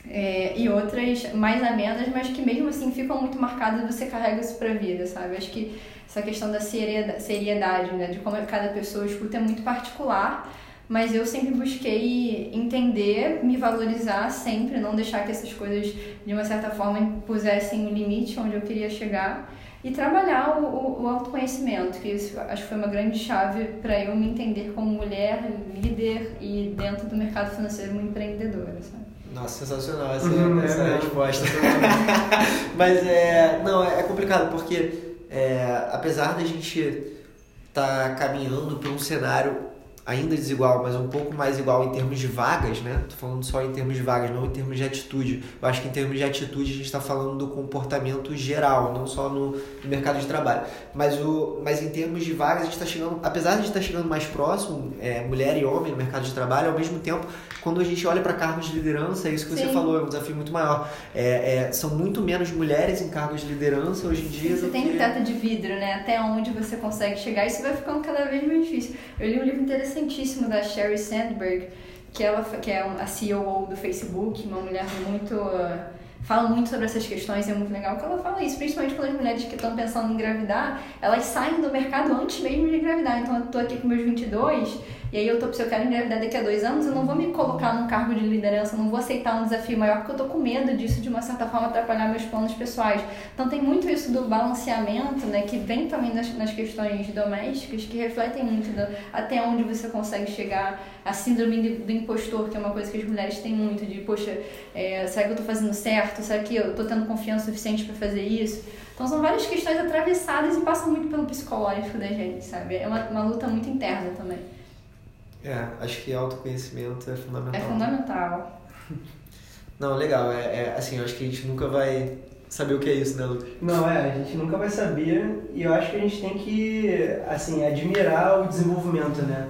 é, e outras mais amenas, mas que mesmo assim ficam muito marcadas e você carrega isso pra vida, sabe? Acho que essa questão da seriedade, seriedade né, de como cada pessoa escuta é muito particular, mas eu sempre busquei entender, me valorizar sempre, não deixar que essas coisas de uma certa forma impusessem o limite onde eu queria chegar e trabalhar o, o, o autoconhecimento, que isso acho que foi uma grande chave para eu me entender como mulher, líder e dentro do mercado financeiro uma empreendedora, sabe? Nossa, sensacional essa, Uhum, essa é, resposta. Mas é. Não, é complicado porque é, apesar da gente estar tá caminhando para um cenário ainda desigual, mas um pouco mais igual em termos de vagas, né? Tô falando só em termos de vagas, não em termos de atitude. Eu acho que em termos de atitude a gente está falando do comportamento geral, não só no, no, mercado de trabalho. Mas, o, mas em termos de vagas a gente está chegando, apesar de a gente estar tá chegando mais próximo, é, mulher e homem no mercado de trabalho, ao mesmo tempo, quando a gente olha para cargos de liderança, é isso que você Sim. falou, é um desafio muito maior. É, é, são muito menos mulheres em cargos de liderança hoje em dia. Você tem que... teto de vidro, né? Até onde você consegue chegar, isso vai ficando cada vez mais difícil. Eu li um livro interessantíssimo da Sherry Sandberg, que ela que é a CEO do Facebook, uma mulher muito uh, fala muito sobre essas questões, é muito legal que ela fala isso, principalmente quando as mulheres que estão pensando em engravidar, elas saem do mercado antes mesmo de engravidar. Então eu tô aqui com meus 22 e aí eu tô, se eu quero engravidar daqui a dois anos, eu não vou me colocar num cargo de liderança, não vou aceitar um desafio maior, porque eu tô com medo disso de uma certa forma atrapalhar meus planos pessoais. Então tem muito isso do balanceamento, né, que vem também nas, nas questões domésticas, que refletem muito do, até onde você consegue chegar. A síndrome do, do impostor, que é uma coisa que as mulheres têm muito, de, poxa, é, será que eu tô fazendo certo? Será que eu tô tendo confiança suficiente para fazer isso? Então são várias questões atravessadas e passam muito pelo psicológico da gente, sabe? É uma, uma luta muito interna também. É, acho que autoconhecimento é fundamental. É fundamental. Não, legal. É, é, assim, eu acho que a gente nunca vai saber o que é isso, né, Lucas? Não, é, a gente nunca vai saber e eu acho que a gente tem que, assim, admirar o desenvolvimento, né?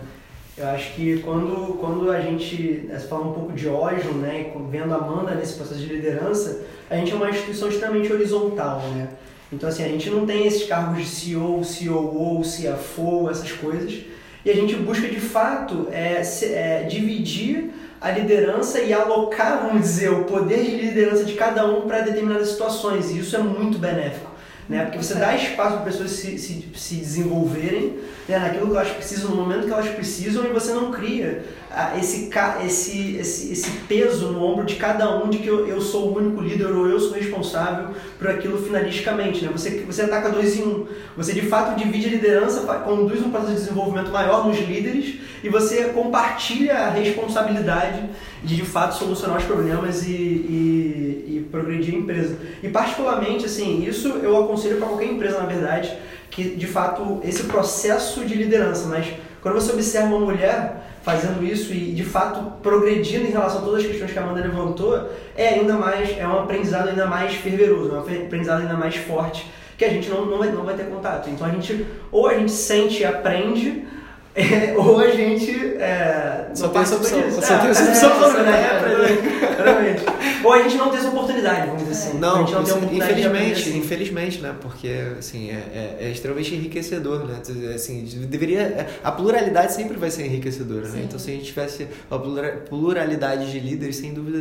Eu acho que quando, quando a gente, você fala um pouco de Oslo, né, e vendo a Amanda nesse processo de liderança, a gente é uma instituição extremamente horizontal, né? Então, assim, a gente não tem esses cargos de CEO, COO, CFO, essas coisas, e a gente busca, de fato, é, se, é, dividir a liderança e alocar, vamos dizer, o poder de liderança de cada um para determinadas situações, e isso é muito benéfico. Né? Porque você dá espaço para pessoas se, se, se desenvolverem né? naquilo que elas precisam, no momento que elas precisam, e você não cria ah, esse, esse, esse, esse peso no ombro de cada um de que eu, eu sou o único líder ou eu sou responsável por aquilo finalisticamente. Né? Você, você ataca dois em um. Você de fato divide a liderança, conduz um processo de desenvolvimento maior nos líderes e você compartilha a responsabilidade de de fato solucionar os problemas e, e, e progredir a empresa. E particularmente, assim, isso eu aconselho para qualquer empresa, na verdade, que de fato esse processo de liderança, mas quando você observa uma mulher fazendo isso e de fato progredindo em relação a todas as questões que a Amanda levantou, é ainda mais, é um aprendizado ainda mais fervoroso, é um aprendizado ainda mais forte que a gente não, não, vai, não vai ter contato. Então a gente, ou a gente sente e aprende, é, ou a gente. É, só tem essa opção. Disso. Só tem essa é, opção, é, né? É, ou a gente não tem essa oportunidade, vamos dizer assim. Não, a não infelizmente, assim. infelizmente, né? Porque assim, é, é, extremamente enriquecedor, né? Assim, deveria. A pluralidade sempre vai ser enriquecedora, né? Então, se a gente tivesse uma pluralidade de líderes, sem dúvida,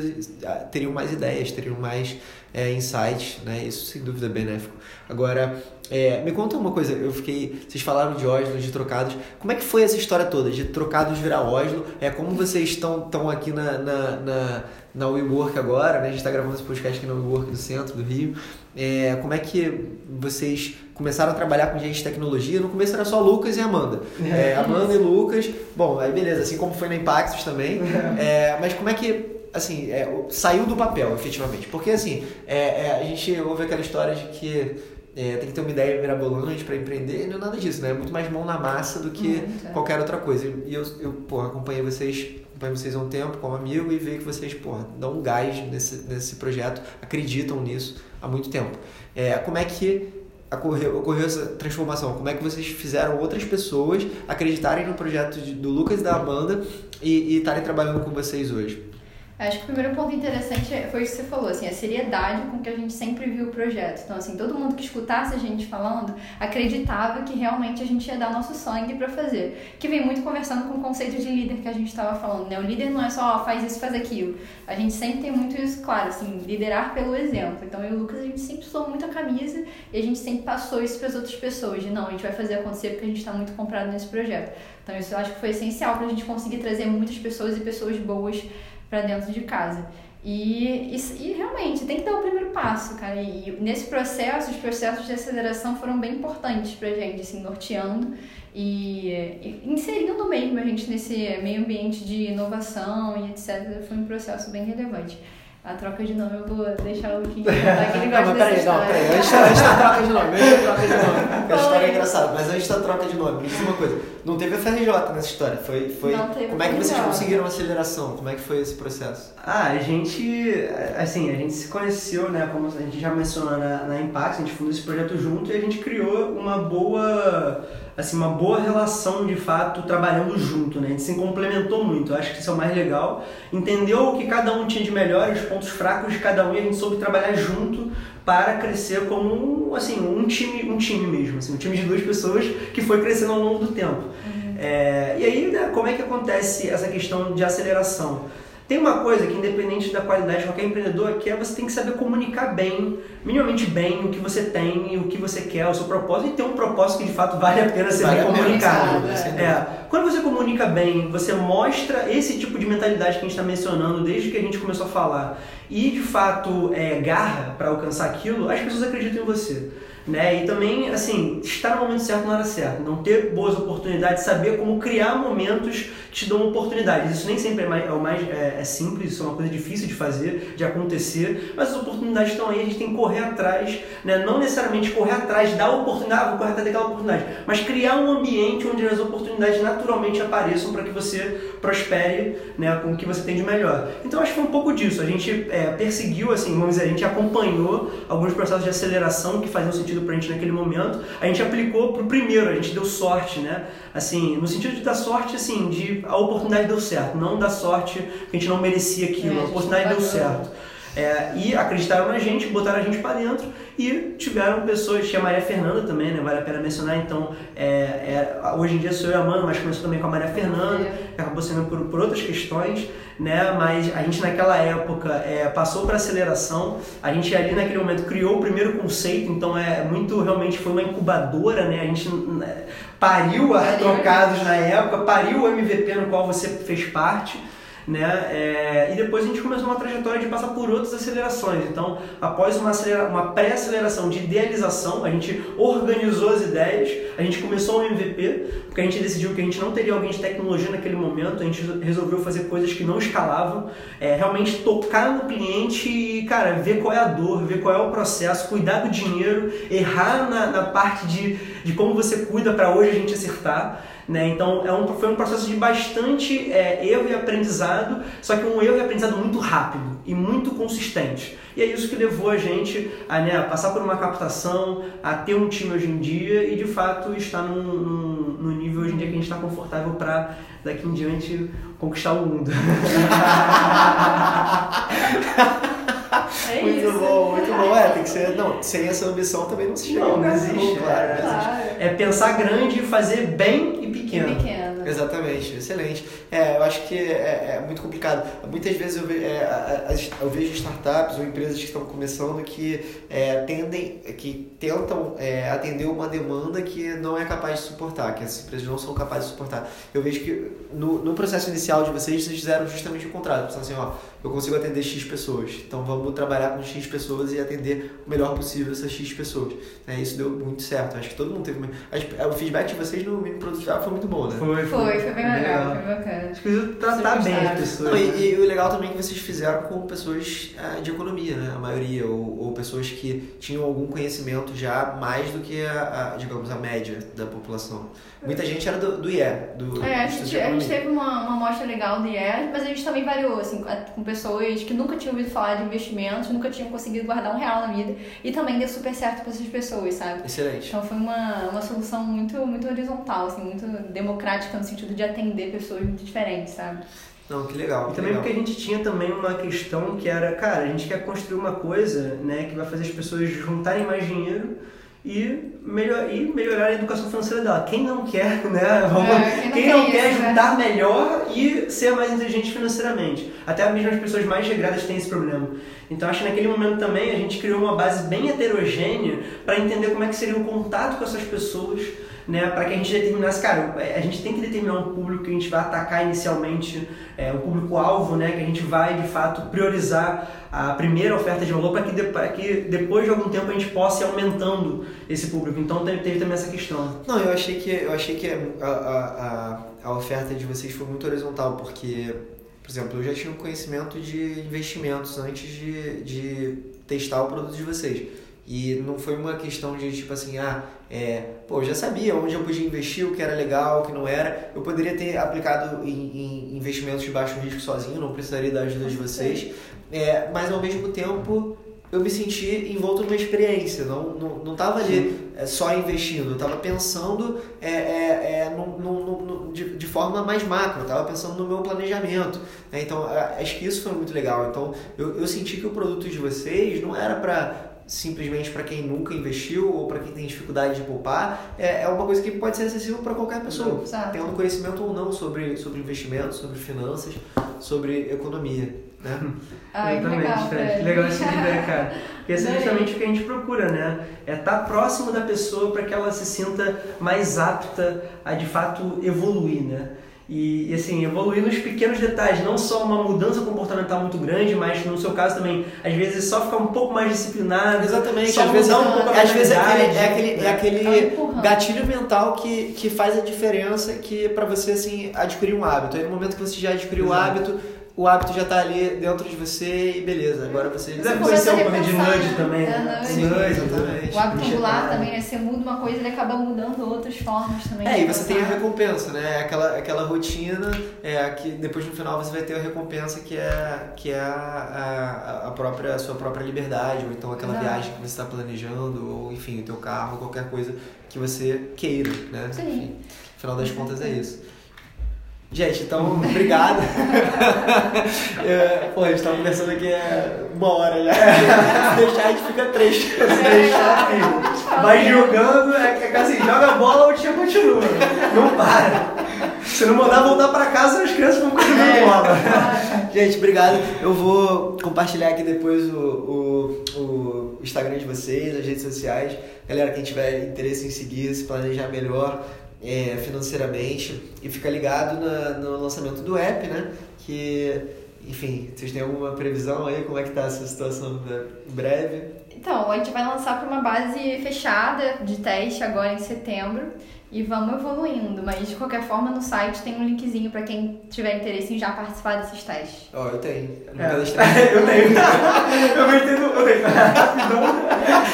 teriam mais ideias, teriam mais é, insights, né? Isso sem dúvida é benéfico. Agora, é, me conta uma coisa, eu fiquei. Vocês falaram de Oslo, de trocados. Como é que foi essa história toda, de trocados virar Oslo? É, como vocês estão, estão aqui na, na, na, na WeWork agora, né? A gente está gravando esse podcast aqui na WeWork do centro do Rio. É, como é que vocês começaram a trabalhar com gente de tecnologia? No começo era só Lucas e Amanda. É, Amanda e Lucas. Bom, aí beleza, assim como foi na Impactos também. É, mas como é que assim, é, saiu do papel, efetivamente. Porque, assim, é, é, a gente ouve aquela história de que é, tem que ter uma ideia mirabolante para empreender, não é nada disso, né? É muito mais mão na massa do que é. qualquer outra coisa. E eu, eu porra, acompanhei vocês, acompanhei vocês há um tempo como amigo e vejo que vocês, porra, dão um gás nesse, nesse projeto, acreditam nisso há muito tempo. É, como é que ocorreu, ocorreu essa transformação? Como é que vocês fizeram outras pessoas acreditarem no projeto de, do Lucas e da Amanda e estarem trabalhando com vocês hoje? Acho que o primeiro ponto interessante é, foi isso que você falou, assim, a seriedade com que a gente sempre viu o projeto. Então, assim, todo mundo que escutasse a gente falando acreditava que realmente a gente ia dar nosso sangue para fazer. Que vem muito conversando com o conceito de líder que a gente estava falando, né? O líder não é só ó, faz isso, faz aquilo. A gente sempre tem muito isso claro, assim, liderar pelo exemplo. Então, eu e o Lucas, a gente sempre usou muito a camisa e a gente sempre passou isso para as outras pessoas, de não, a gente vai fazer acontecer porque a gente está muito comprado nesse projeto. Então, isso eu acho que foi essencial para a gente conseguir trazer muitas pessoas e pessoas boas para dentro de casa. E, e, e, realmente tem que dar o primeiro passo, cara. E, nesse processo, os processos de aceleração foram bem importantes pra gente, assim, norteando e, e, inserindo mesmo a gente nesse meio ambiente de inovação e etc. Foi um processo bem relevante. A troca de nome eu vou deixar o Luquinha contar que ele gosta não, mas peraí, não, peraí, antes, antes da troca de nome, antes da troca de nome. A história é engraçada, mas antes da troca de nome, me diz uma coisa. Não teve a FRJ nessa história, foi... foi não teve como é que vocês conseguiram aceleração? Como é que foi esse processo? Ah, a gente, assim, a gente se conheceu, né, como a gente já mencionou na, na Impact, a gente fundou esse projeto junto e a gente criou uma boa assim, uma boa relação de fato trabalhando junto, né? A gente se complementou muito, eu acho que isso é o mais legal. Entendeu o que cada um tinha de melhor, os pontos fracos de cada um e a gente soube trabalhar junto para crescer como assim, um time, um time mesmo, assim, um time de duas pessoas que foi crescendo ao longo do tempo. Uhum. É, e aí, né, como é que acontece essa questão de aceleração? Tem uma coisa que, independente da qualidade de qualquer empreendedor quer, você tem que saber comunicar bem, minimamente bem, o que você tem, o que você quer, o seu propósito, e ter um propósito que de fato vale a pena ser vale bem comunicado. É. é. Quando você comunica bem, você mostra esse tipo de mentalidade que a gente está mencionando desde que a gente começou a falar, e de fato é, garra para alcançar aquilo, as pessoas acreditam em você. Né? E também, assim, estar no momento certo na hora certa. Não ter boas oportunidades, saber como criar momentos que te dão oportunidades. Isso nem sempre é, mais, é mais é, é, simples, isso é uma coisa difícil de fazer, de acontecer, mas as oportunidades estão aí, a gente tem que correr atrás, né? não necessariamente correr atrás da oportunidade, ah, vou correr atrás daquela oportunidade, mas criar um ambiente onde as oportunidades naturalmente apareçam para que você prospere né, com o que você tem de melhor. Então acho que foi um pouco disso. A gente é, perseguiu, assim, vamos dizer, a gente acompanhou alguns processos de aceleração que faziam sentido pra gente naquele momento. A gente aplicou pro primeiro, a gente deu sorte, né? Assim, no sentido de dar sorte, assim, de a oportunidade deu certo, não dar sorte que a gente não merecia aquilo, é, a oportunidade deu certo. É, e acreditaram na gente, botaram a gente para dentro e tiveram pessoas, tinha a Maria Fernanda também, né? Vale a pena mencionar, então é, é, hoje em dia sou eu a Mano, mas começou também com a Maria Fernanda, que acabou sendo por, por outras questões, né? Mas a gente naquela época é, passou para aceleração, a gente ali naquele momento criou o primeiro conceito, então é muito realmente foi uma incubadora, né? A gente né, pariu a Trocados na época, pariu o MVP no qual você fez parte né? É, e depois a gente começou uma trajetória de passar por outras acelerações. Então, após uma, uma pré-aceleração de idealização, a gente organizou as ideias, a gente começou o MVP, porque a gente decidiu que a gente não teria alguém de tecnologia naquele momento, a gente resolveu fazer coisas que não escalavam, é, realmente tocar no cliente e, cara, ver qual é a dor, ver qual é o processo, cuidar do dinheiro, errar na, na parte de, de como você cuida para hoje a gente acertar. Né? Então é um, foi um processo de bastante é, erro e aprendizado, só que um erro e aprendizado muito rápido e muito consistente. E é isso que levou a gente a, né, a passar por uma captação, a ter um time hoje em dia e de fato estar num, num, num nível hoje em dia que a gente está confortável para daqui em diante conquistar o mundo. É muito isso. bom, muito bom. É, tem que ser. Não, sem essa ambição também não se chega. Não, não existe. Claro, claro. É pensar grande e fazer bem e pequeno. E pequeno. Exatamente, excelente. É, eu acho que é, é muito complicado. Muitas vezes eu, ve, é, eu, vejo startups ou empresas que estão começando que é, tendem, que tentam é, atender uma demanda que não é capaz de suportar, que essas empresas não são capazes de suportar. Eu vejo que no, no processo inicial de vocês, vocês fizeram justamente o contrário. Pensaram assim, ó, eu consigo atender X pessoas, então vamos trabalhar com X pessoas e atender o melhor possível essas X pessoas. É, isso deu muito certo. Acho que todo mundo teve. O feedback de vocês no mini produto foi muito bom, né? Foi, foi foi, foi bem legal, foi bacana. Acho que tratar bem as pessoas. Não, e, e, o legal também é que vocês fizeram com pessoas é, de economia, né? A maioria, ou, ou, pessoas que tinham algum conhecimento já mais do que a, a digamos, a média da população. Muita gente era do, do IE, do É, a gente, a gente teve uma, uma amostra legal do IE, mas a gente também variou, assim, com pessoas que nunca tinham ouvido falar de investimentos, nunca tinham conseguido guardar um real na vida, e também deu super certo para essas pessoas, sabe? Excelente. Então foi uma, uma solução muito, muito horizontal, assim, muito democrática no sentido de atender pessoas muito diferentes, sabe? Não, que legal. E também legal. porque a gente tinha também uma questão que era, cara, a gente quer construir uma coisa, né, que vai fazer as pessoas juntarem mais dinheiro e, melhor, e melhorar a educação financeira dela. Quem não quer, né? Vamos, é, quem, quem não, não quer isso, né? juntar né? melhor e ser mais inteligente financeiramente? Até mesmo as pessoas mais regradas têm esse problema. Então acho que naquele momento também a gente criou uma base bem heterogênea para entender como é que seria o contato com essas pessoas né, para que a gente determinasse, cara, a gente tem que determinar um público que a gente vai atacar inicialmente, é, um público-alvo, né, que a gente vai de fato priorizar a primeira oferta de valor para que, de, que depois de algum tempo a gente possa ir aumentando esse público. Então teve, teve também essa questão. Não, eu achei que, eu achei que a, a, a, a oferta de vocês foi muito horizontal, porque, por exemplo, eu já tinha um conhecimento de investimentos antes de, de testar o produto de vocês. E não foi uma questão de tipo assim, ah, é, pô, eu já sabia onde eu podia investir, o que era legal, o que não era. Eu poderia ter aplicado em, em investimentos de baixo risco sozinho, não precisaria da ajuda de vocês. É, mas ao mesmo tempo eu me senti envolto numa experiência, não, não, não tava ali é, só investindo, eu tava pensando é, é, é no, no, no, de, de forma mais macro, eu tava pensando no meu planejamento. Né? Então, acho que isso foi muito legal. Então, eu, eu senti que o produto de vocês não era para simplesmente para quem nunca investiu ou para quem tem dificuldade de poupar, é, é uma coisa que pode ser acessível para qualquer pessoa, Exato. tendo conhecimento ou não sobre, sobre investimento, sobre finanças, sobre economia. Né? Ai, Exatamente, legal, Fred. Legal esse feedback, cara. Porque esse é justamente o que a gente procura, né? É estar tá próximo da pessoa para que ela se sinta mais apta a de fato evoluir, né? E, e, assim, evoluir nos pequenos detalhes, não só uma mudança comportamental muito grande, mas no seu caso também, às vezes só ficar um pouco mais disciplinado. Exatamente, só às vezes, um pouco às vezes é aquele, é aquele, é aquele gatilho mental que, que faz a diferença que para você assim adquirir um hábito. Aí no momento que você já adquiriu o hábito, o hábito já está ali dentro de você e beleza, agora você... Você deve conhecer um pouco de nudge também, né? Sim, exatamente. O hábito angular também, né? Você muda uma coisa e ele acaba mudando outras formas também. É, e você tem a recompensa, né? Aquela, aquela rotina é, que depois no final você vai ter a recompensa que é, que é a, a, a própria, a sua própria liberdade, ou então aquela Exato. viagem que você está planejando, ou enfim, o teu carro, qualquer coisa que você queira, né? Sim. Enfim, no final das contas é isso. Gente, então, obrigado. é, pô, a gente tá conversando aqui é uma hora já. Se deixar, a gente fica três. Se deixar, vai jogando, é que assim, joga a bola, o time continua. Não para. Se não mandar voltar pra casa, as crianças vão continuar é, bola. Gente, obrigado. Eu vou compartilhar aqui depois o, o, o Instagram de vocês, as redes sociais. Galera, quem tiver interesse em seguir, se planejar melhor, é, financeiramente e fica ligado na, no lançamento do app, né? Que, enfim, vocês têm alguma previsão aí? Como é que tá essa situação em breve? Então, a gente vai lançar para uma base fechada de teste agora em setembro e vamos evoluindo. Mas de qualquer forma, no site tem um linkzinho para quem tiver interesse em já participar desses testes. Ó, oh, eu tenho. Eu, é. eu tenho. eu entendo. Eu tenho.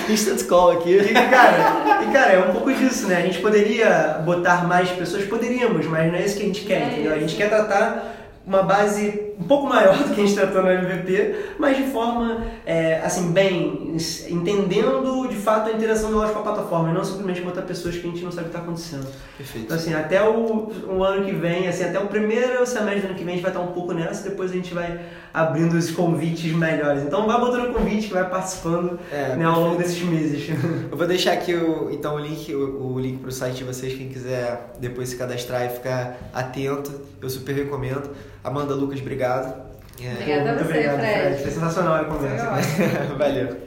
Instant call aqui. E cara, e, cara, é um pouco disso, né? A gente poderia botar mais pessoas, poderíamos, mas não é isso que a gente quer, é entendeu? A gente quer tratar uma base um pouco maior do que a gente tratou no MVP, mas de forma, é, assim, bem, entendendo de fato a interação do loja com a plataforma, e não simplesmente botar pessoas que a gente não sabe o que está acontecendo. Perfeito. Então, assim, até o, o, ano que vem, assim, até o primeiro semestre do ano que vem a gente vai estar um pouco nessa, depois a gente vai abrindo os convites melhores. Então, vai botando convite que vai participando é, né, ao longo desses meses. Eu vou deixar aqui, o, então, o link, o, o link para o site de vocês, quem quiser depois se cadastrar e ficar atento, eu super recomendo. Amanda, Lucas, obrigado. É. Obrigada a você, obrigado, Fred. Fred. Foi sensacional a conversa. Valeu.